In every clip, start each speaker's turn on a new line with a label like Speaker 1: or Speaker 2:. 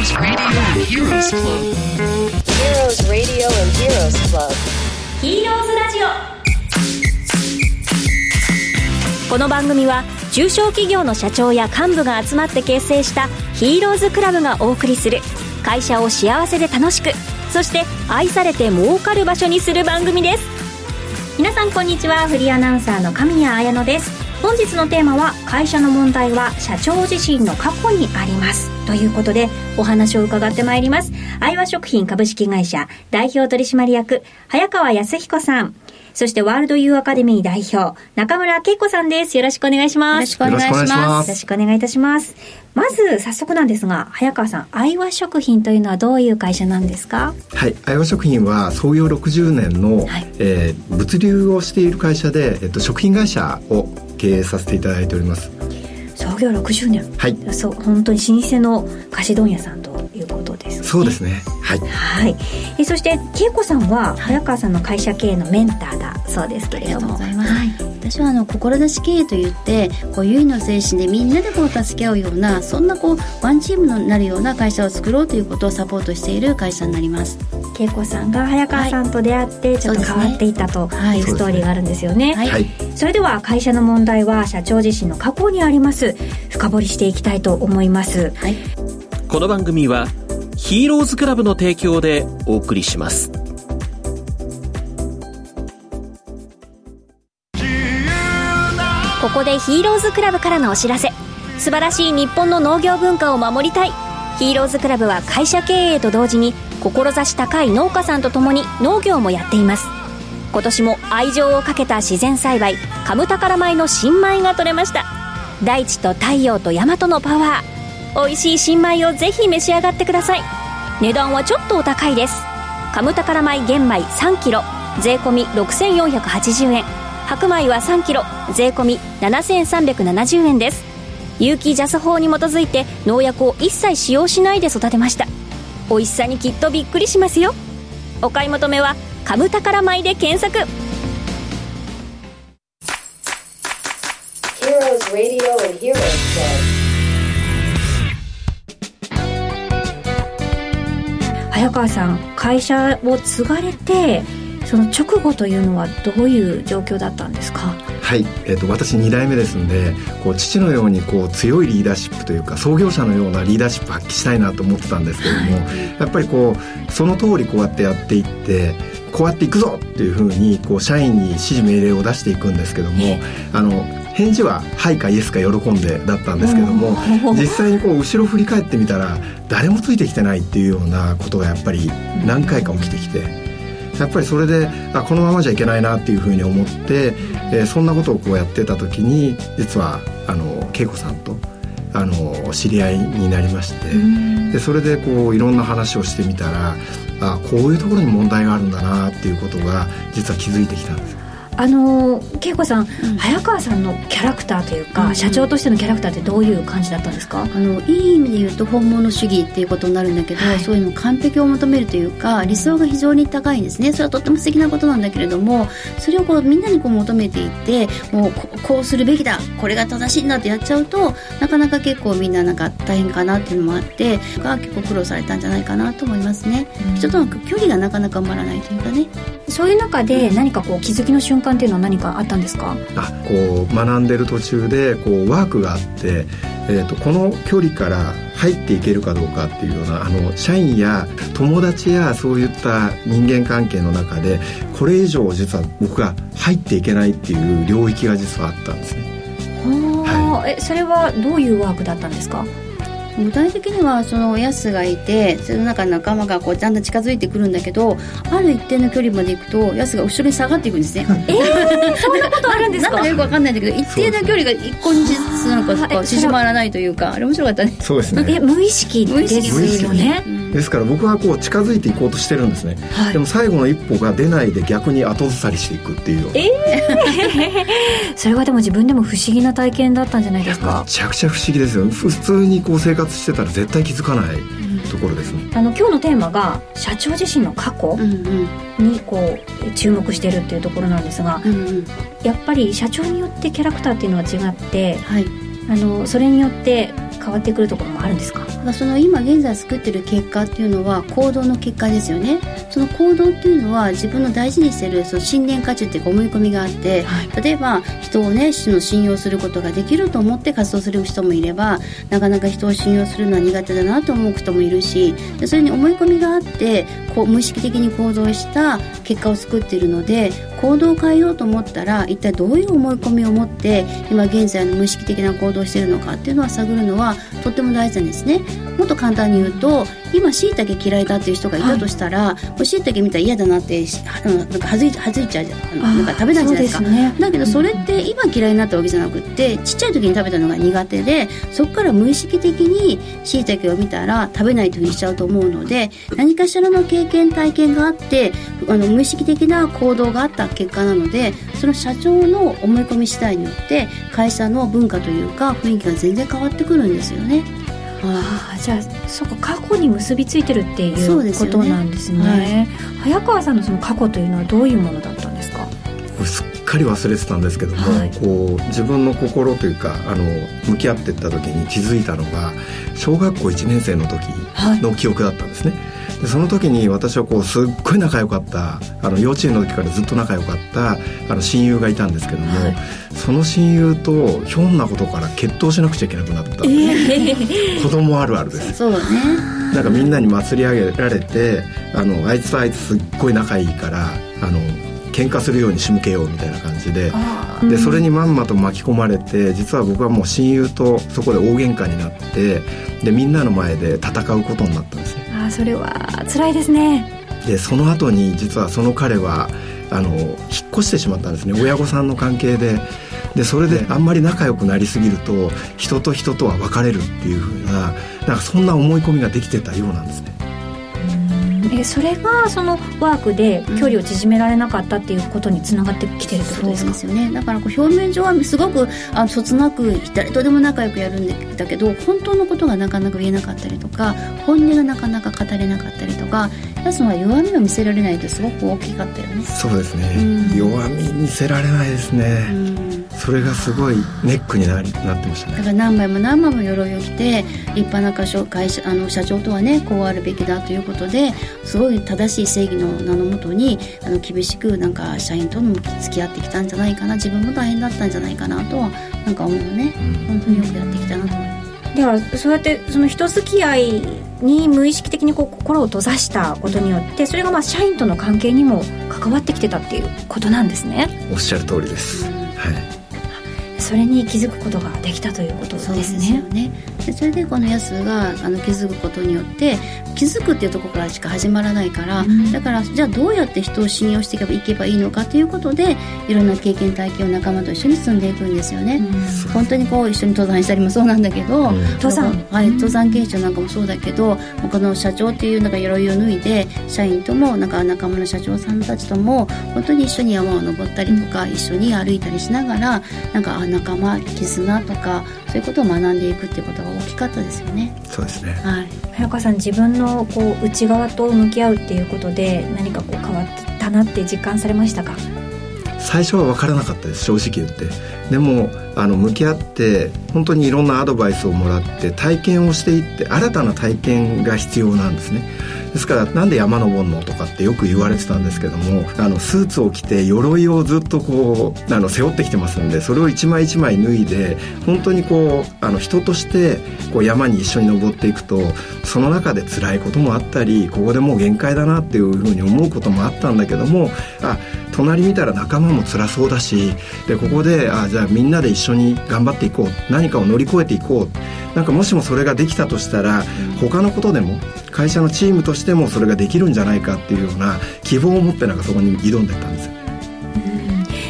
Speaker 1: Heroes Radio and Heroes Club.
Speaker 2: Heroes Radio and Heroes Club.
Speaker 3: ヒーローズラジオこの番組は中小企業の社長や幹部が集まって結成したヒーローズクラブがお送りする会社を幸せで楽しくそして愛されて儲かる場所にする番組です皆さんこんにちはフリーアナウンサーの神谷彩乃です本日のテーマは会社の問題は社長自身の過去にありますということでお話を伺ってまいります。愛和食品株式会社代表取締役早川康彦さん。そしてワールドユーアカデミー代表中村恵子さんです。よろしくお願いします。
Speaker 4: よろしくお願いします。
Speaker 3: よろしくお願いいたします。まず早速なんですが早川さん愛和食品というのはどういう会社なんですか？
Speaker 5: はい愛和食品は創業60年の、はい、えー、物流をしている会社で、えっと、食品会社を経営させていただいております。
Speaker 3: 創業60年。
Speaker 5: はい。
Speaker 3: そう本当に老舗の菓子問屋さんということです、ね、
Speaker 5: そうですね。はい、
Speaker 3: はい、えそして恵子さんは早川さんの会社経営のメンターだそうですけれども。
Speaker 4: ありがとうございます、はい、私はあの志経営といってこう優位の精神でみんなでこう助け合うようなそんなこうワンチームになるような会社を作ろうということをサポートしている会社になります
Speaker 3: 恵子さんが早川さんと出会ってちょっと変わっていたというストーリーがあるんですよね、
Speaker 5: はい、
Speaker 3: それでは会社の問題は社長自身の過去にあります。深掘りしていきたいと思います、
Speaker 4: はい、
Speaker 6: この番組はヒーローズクラブの提供でお送りします。
Speaker 3: ここでヒーローズクラブからのお知らせ。素晴らしい日本の農業文化を守りたい。ヒーローズクラブは会社経営と同時に志高い農家さんと共に農業もやっています。今年も愛情をかけた自然栽培カムタカラ米の新米が取れました。大地と太陽と大和のパワー。美味しい新米をぜひ召し上がってください。値段はちょっとお高いです。カムタカラ米玄米 3kg 税込6480円。白米は 3kg 税込7370円です。有機ジャス法に基づいて農薬を一切使用しないで育てました。美味しさにきっとびっくりしますよ。お買い求めは「カムタカラ米」で検索。早川さん会社を継がれてその直後というのはどういう状況だったんですか？
Speaker 5: はい、えーと、私2代目ですんでこう父のようにこう強いリーダーシップというか創業者のようなリーダーシップ発揮したいなと思ってたんですけれども、はい、やっぱりこうその通りこうやってやっていってこうやっていくぞっていうふうにこう社員に指示命令を出していくんですけどもあの返事は「はい」か「イエス」か喜んでだったんですけども実際にこう後ろ振り返ってみたら誰もついてきてないっていうようなことがやっぱり何回か起きてきて。やっぱりそれであこのままじゃいけないなっていうふうに思って、えー、そんなことをこうやってた時に実はあの恵子さんとあの知り合いになりましてでそれでこういろんな話をしてみたらあこういうところに問題があるんだなっていうことが実は気づいてきたんです。
Speaker 3: あの恵子さん、うん、早川さんのキャラクターというか、うん、社長としてのキャラクターってどういう感じだったんですか？あ
Speaker 4: のいい意味で言うと本物主義っていうことになるんだけど、はい、そういうの完璧を求めるというか理想が非常に高いんですね。それはとっても素敵なことなんだけれどもそれをこうみんなにこう求めていってもうこうするべきだこれが正しいんだってやっちゃうとなかなか結構みんななんか大変かなっていうのもあってが結構苦労されたんじゃないかなと思いますね、うん、人との距離がなかなか埋まらないというかね。
Speaker 3: そういう中で何かこう気づきの瞬間っていうのは何かあったんですか？
Speaker 5: あこう学んでる途中でこうワークがあって、えーと、この距離から入っていけるかどうかっていうようなあの社員や友達やそういった人間関係の中でこれ以上実は僕が入っていけないっていう領域が実はあったんですね。
Speaker 3: はえそれはどういうワークだったんですか？
Speaker 4: 具体的にはそのヤスがいてその中仲間がこうだんだん近づいてくるんだけどある一定の距離まで行くとヤスが後ろに下がっていくんですね。
Speaker 3: えー、そんなことあるんですか？
Speaker 4: なんかよくわかんないんだけど一定の距離が一個になんか縮まらないというかあれ面白かったね。
Speaker 5: そうですね。
Speaker 3: え無意識ですよね、
Speaker 5: ですから僕はこう近づいていこうとしてるんですね、はい、でも最後の一歩が出ないで逆に後ずさりしていくっていう
Speaker 3: ええー、それはでも自分でも不思議な体験だったんじゃないですか？
Speaker 5: めちゃくちゃ不思議ですよ。普通にこう生活してたら絶対気づかないところですね、
Speaker 3: あの今日のテーマが社長自身の過去にこう注目してるっていうところなんですが、うんうん、やっぱり社長によってキャラクターっていうのは違って、はい、あのそれによって変わってくるところもあるんですか？
Speaker 4: その今現在作ってる結果っていうのは行動の結果ですよね。その行動っていうのは自分の大事にしてるその信念価値っていうか思い込みがあって、例えば人をねその信用することができると思って活動する人もいればなかなか人を信用するのは苦手だなと思う人もいるしでそれに思い込みがあってこう無意識的に行動した結果を作っているので行動を変えようと思ったら一体どういう思い込みを持って今現在の無意識的な行動をしているのかっていうのは探るのはとっても大事なんですね。もっと簡単に言うと今しいたけ嫌いだっていう人がいたとしたらしい。たけ見たら嫌だなってしあのなんかはずいはずいちゃうじゃん。あのなんか食べないじゃないですか。
Speaker 3: ね。
Speaker 4: だけどそれって今嫌いになったわけじゃなくってちっちゃい時に食べたのが苦手でそこから無意識的にしいたけを見たら食べないというふうにしちゃうと思うので何かしらの経験体験があってあの無意識的な行動があった結果なのでその社長の思い込み次第によって会社の文化というか雰囲気が全然変わってくるんですよね。
Speaker 3: ああじゃあそうか過去に結びついてるっていうことなんですね。早川さんのその過去というのはどういうものだったんですか？
Speaker 5: これすっかり忘れてたんですけども、
Speaker 3: はい。
Speaker 5: こう自分の心というかあの向き合っていった時に気づいたのが小学校1年生の時の記憶だったんですね。でその時に私はこうすっごい仲良かったあの幼稚園の時からずっと仲良かったあの親友がいたんですけども、
Speaker 3: はい。
Speaker 5: その親友とひょんなことから決闘しなくちゃいけなくなった。っていう子供あるあるです。
Speaker 4: そうね。
Speaker 5: なんかみんなに祭り上げられてあのあいつとあいつすっごい仲いいからあの喧嘩するように仕向けようみたいな感じででそれにまんまと巻き込まれて実は僕はもう親友とそこで大喧嘩になってでみんなの前で戦うことになった
Speaker 3: それは辛いですね。
Speaker 5: でその後に実はその彼はあの引っ越してしまったんですね。親御さんの関係で。でそれであんまり仲良くなりすぎると人と人とは別れるっていう風ななんかそんな思い込みができてたようなんですね。
Speaker 3: えそれがそのワークで距離を縮められなかったっていうことにつながってきてるってことですか、
Speaker 4: そうですよね。だからこう表面上はすごくあのそつなく誰とでも仲良くやるんだけど本当のことがなかなか言えなかったりとか本音がなかなか語れなかったりとかやつは弱みを見せられないってすごく大きかったよね。
Speaker 5: そうですね、
Speaker 4: うん。
Speaker 5: 弱み見せられないですね、
Speaker 4: うん
Speaker 5: それがすごいネックになりなってましたね。
Speaker 4: だから何枚も何枚も鎧を着て立派な会社会社あの社長とはねこうあるべきだということですごい正しい正義の名のもとにあの厳しくなんか社員とも付き合ってきたんじゃないかな自分も大変だったんじゃないかなとはなんか思うね、
Speaker 5: うん。
Speaker 4: 本当によくやってきたなと。思います。
Speaker 3: ではそうやってその人付き合いに無意識的にこう心を閉ざしたことによってそれがまあ社員との関係にも関わってきてたっていうことなんですね。
Speaker 5: おっしゃる通りです、はい
Speaker 3: それに気づくことができたということ
Speaker 4: そうですすよね。でそれでこのやつがあの気づくことによって気づくっていうところからしか始まらないから、
Speaker 3: うん。
Speaker 4: だからじゃあどうやって人を信用していけばいけばいいのかということでいろんな経験体験を仲間と一緒に積んでいくんですよね、本当にこう一緒に登山したりもそうなんだけど、
Speaker 5: うん。
Speaker 3: 登山。
Speaker 4: はい、登山研修なんかもそうだけどこの社長っていうなんか鎧を脱いで社員ともなんか仲間の社長さんたちとも本当に一緒に山を登ったりとか、一緒に歩いたりしながらなんかあ仲間絆とかそういうことを学んでいくっていうことが大きかったですよね。
Speaker 5: そうですね。
Speaker 4: はい。
Speaker 3: 早川さん自分のこう内側と向き合うっていうことで何かこう変わったなって実感されましたか？
Speaker 5: 最初は分からなかったです正直言って。でもあの向き合って本当にいろんなアドバイスをもらって体験をしていって新たな体験が必要なんですね。ですからなんで山登るのとかってよく言われてたんですけどもあのスーツを着て鎧をずっとこうあの背負ってきてますんでそれを一枚一枚脱いで本当にこうあの人としてこう山に一緒に登っていくとその中で辛いこともあったりここでもう限界だなっていうふうに思うこともあったんだけどもあ隣見たら仲間も辛そうだしでここであじゃあみんなで一緒に頑張っていこう何かを乗り越えていこう。なんかもしもそれができたとしたら他のことでも会社のチームとしてもそれができるんじゃないかっていうような希望を持ってなんかそこに挑んでったんです。よ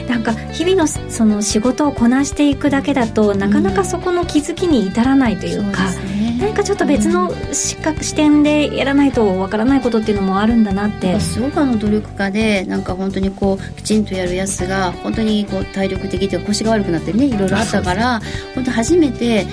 Speaker 3: なんか日々のその仕事をこなしていくだけだとなかなかそこの気づきに至らないというか、
Speaker 4: そうですね
Speaker 3: 何かちょっと別の視覚視点でやらないとわからないことっていうのもあるんだなって。
Speaker 4: すごくあの努力家でなんか本当にこうきちんとやるやつが本当にこう体力的で腰が悪くなったりねいろいろあったから本当初めて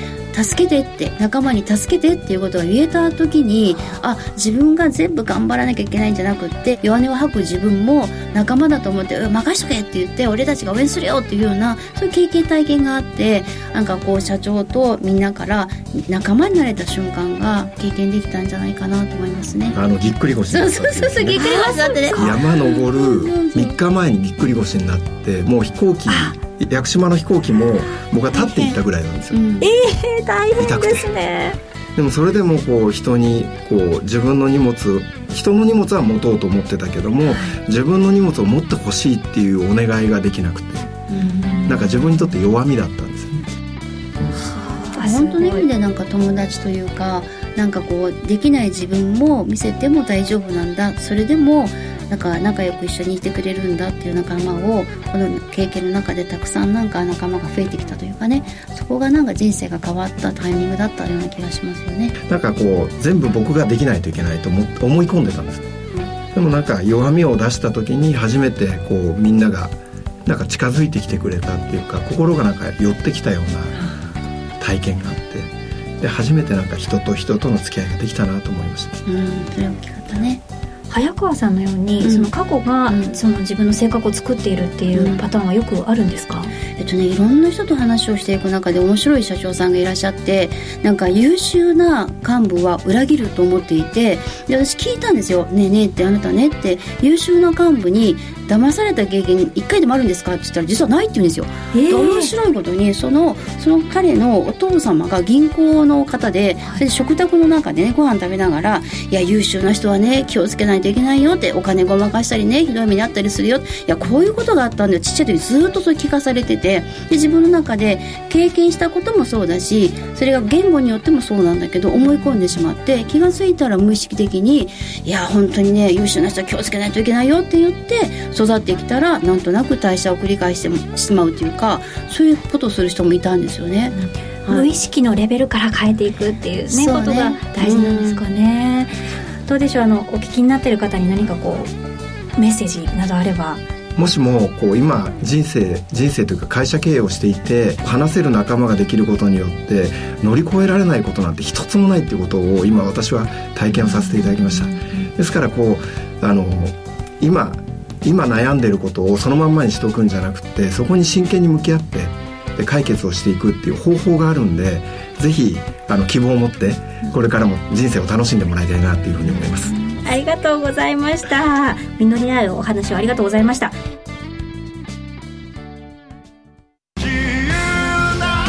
Speaker 4: 助けてって仲間に助けてっていうことが言えた時にあ自分が全部頑張らなきゃいけないんじゃなくって弱音を吐く自分も仲間だと思って「任しとけ」って言って俺たちが応援するよっていうようなそういう経験体験があってなんかこう社長とみんなから仲間になれた瞬間が経験できたんじゃないかなと思いますね。
Speaker 5: あのぎっくり腰
Speaker 4: そうそうそうそうぎっくり腰だってね。
Speaker 5: 山登る3日前にぎっくり腰になってもう飛行機屋久島の飛行機も僕は立っていったぐらいなんですよ、
Speaker 4: うん。
Speaker 3: えー、大変ですね。
Speaker 5: でもそれでもこう人にこう自分の荷物人の荷物は持とうと思ってたけども自分の荷物を持ってほしいっていうお願いができなくて。なんか自分にとって弱みだったんですよね。
Speaker 4: 本当の意味でなんか友達というかなんかこうできない自分も見せても大丈夫なんだ。それでもなんか仲良く一緒にいてくれるんだっていう仲間をこの経験の中でたくさんなんか仲間が増えてきたというかねそこがなんか人生が変わったタイミングだったような気がしますよね。
Speaker 5: なんかこう全部僕ができないといけないと思思い込んでたんですでもなんか弱みを出した時に初めてこうみんながなんか近づいてきてくれたっていうか心がなんか寄ってきたような体験があってで初めてなんか人と人との付き合いができたなと思いました
Speaker 4: うん、それ大きかったね。
Speaker 3: 早川さんのように、
Speaker 4: うん。
Speaker 3: その過去が、
Speaker 4: うん。
Speaker 3: その自分の性格を作っているっていううん。パターンはよくあるんですか、
Speaker 4: えっとね、いろんな人と話をしていく中で面白い社長さんがいらっしゃってなんか優秀な幹部は裏切ると思っていてで私聞いたんですよ「ねえねえってあなたね」って。優秀な幹部に騙された経験一回でもあるんですかって言ったら実はないって言うんですよ。
Speaker 3: え。
Speaker 4: で面白いことにそのその彼のお父様が銀行の方でそれで食卓の中でねご飯食べながら「いや優秀な人はね気をつけないといけないよ」ってお金ごまかしたりねひどい目にあったりするよいやこういうことがあったんだよ。ちっちゃい時ずっとそれ聞かされててで自分の中で経験したこともそうだしそれが言語によってもそうなんだけど思い込んでしまって気が付いたら無意識的に「いや本当にね優秀な人は気をつけないといけないよ」って言って育ってきたらなんとなく代謝を繰り返してしまうというかそういうことをする人もいたんですよね。はい。
Speaker 3: 無意識のレベルから変えていくっていうね
Speaker 4: ね。
Speaker 3: ことが大事なんですかね、どうでしょうあのお聞きになってる方に何かこうメッセージなどあれば
Speaker 5: もしもこう今人生人生というか会社経営をしていて話せる仲間ができることによって乗り越えられないことなんて一つもないっていうことを今私は体験をさせていただきました。ですからこうあの今今悩んでることをそのまんまにしておくんじゃなくてそこに真剣に向き合ってで解決をしていくっていう方法があるんでぜひあの希望を持ってこれからも人生を楽しんでもらいたいなっていうふうに思います。
Speaker 3: ありがとうございました。実りあるお話をありがとうございました。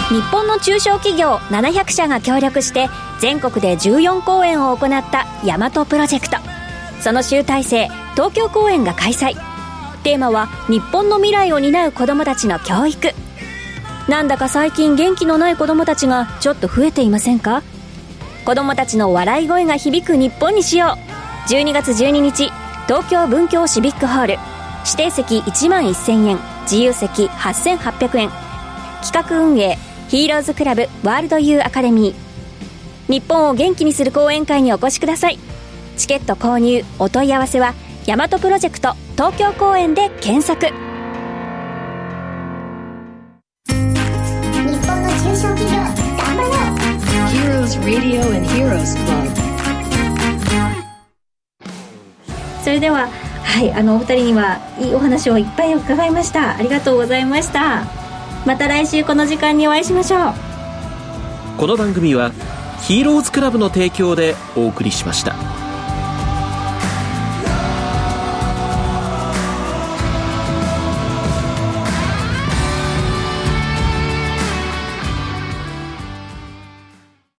Speaker 3: 日本の中小企業700社が協力して全国で14公演を行った大和プロジェクト。その集大成東京公演が開催。テーマは日本の未来を担う子どもたちの教育。なんだか最近元気のない子どもたちがちょっと増えていませんか？子どもたちの笑い声が響く日本にしよう。12月12日東京文京シビックホール。指定席1万1000円自由席8800円。企画運営ヒーローズクラブワールドユーアカデミー。日本を元気にする講演会にお越しください。チケット購入お問い合わせは大和プロジェクト東京公演で検索。
Speaker 7: 日本の中小企業頑張ろう。
Speaker 1: Heroes Radio and Heroes Club.
Speaker 3: それでははいあのお二人にはいいお話をいっぱい伺いました。ありがとうございました。また来週この時間にお会いしましょう。
Speaker 6: この番組はヒーローズクラブの提供でお送りしました。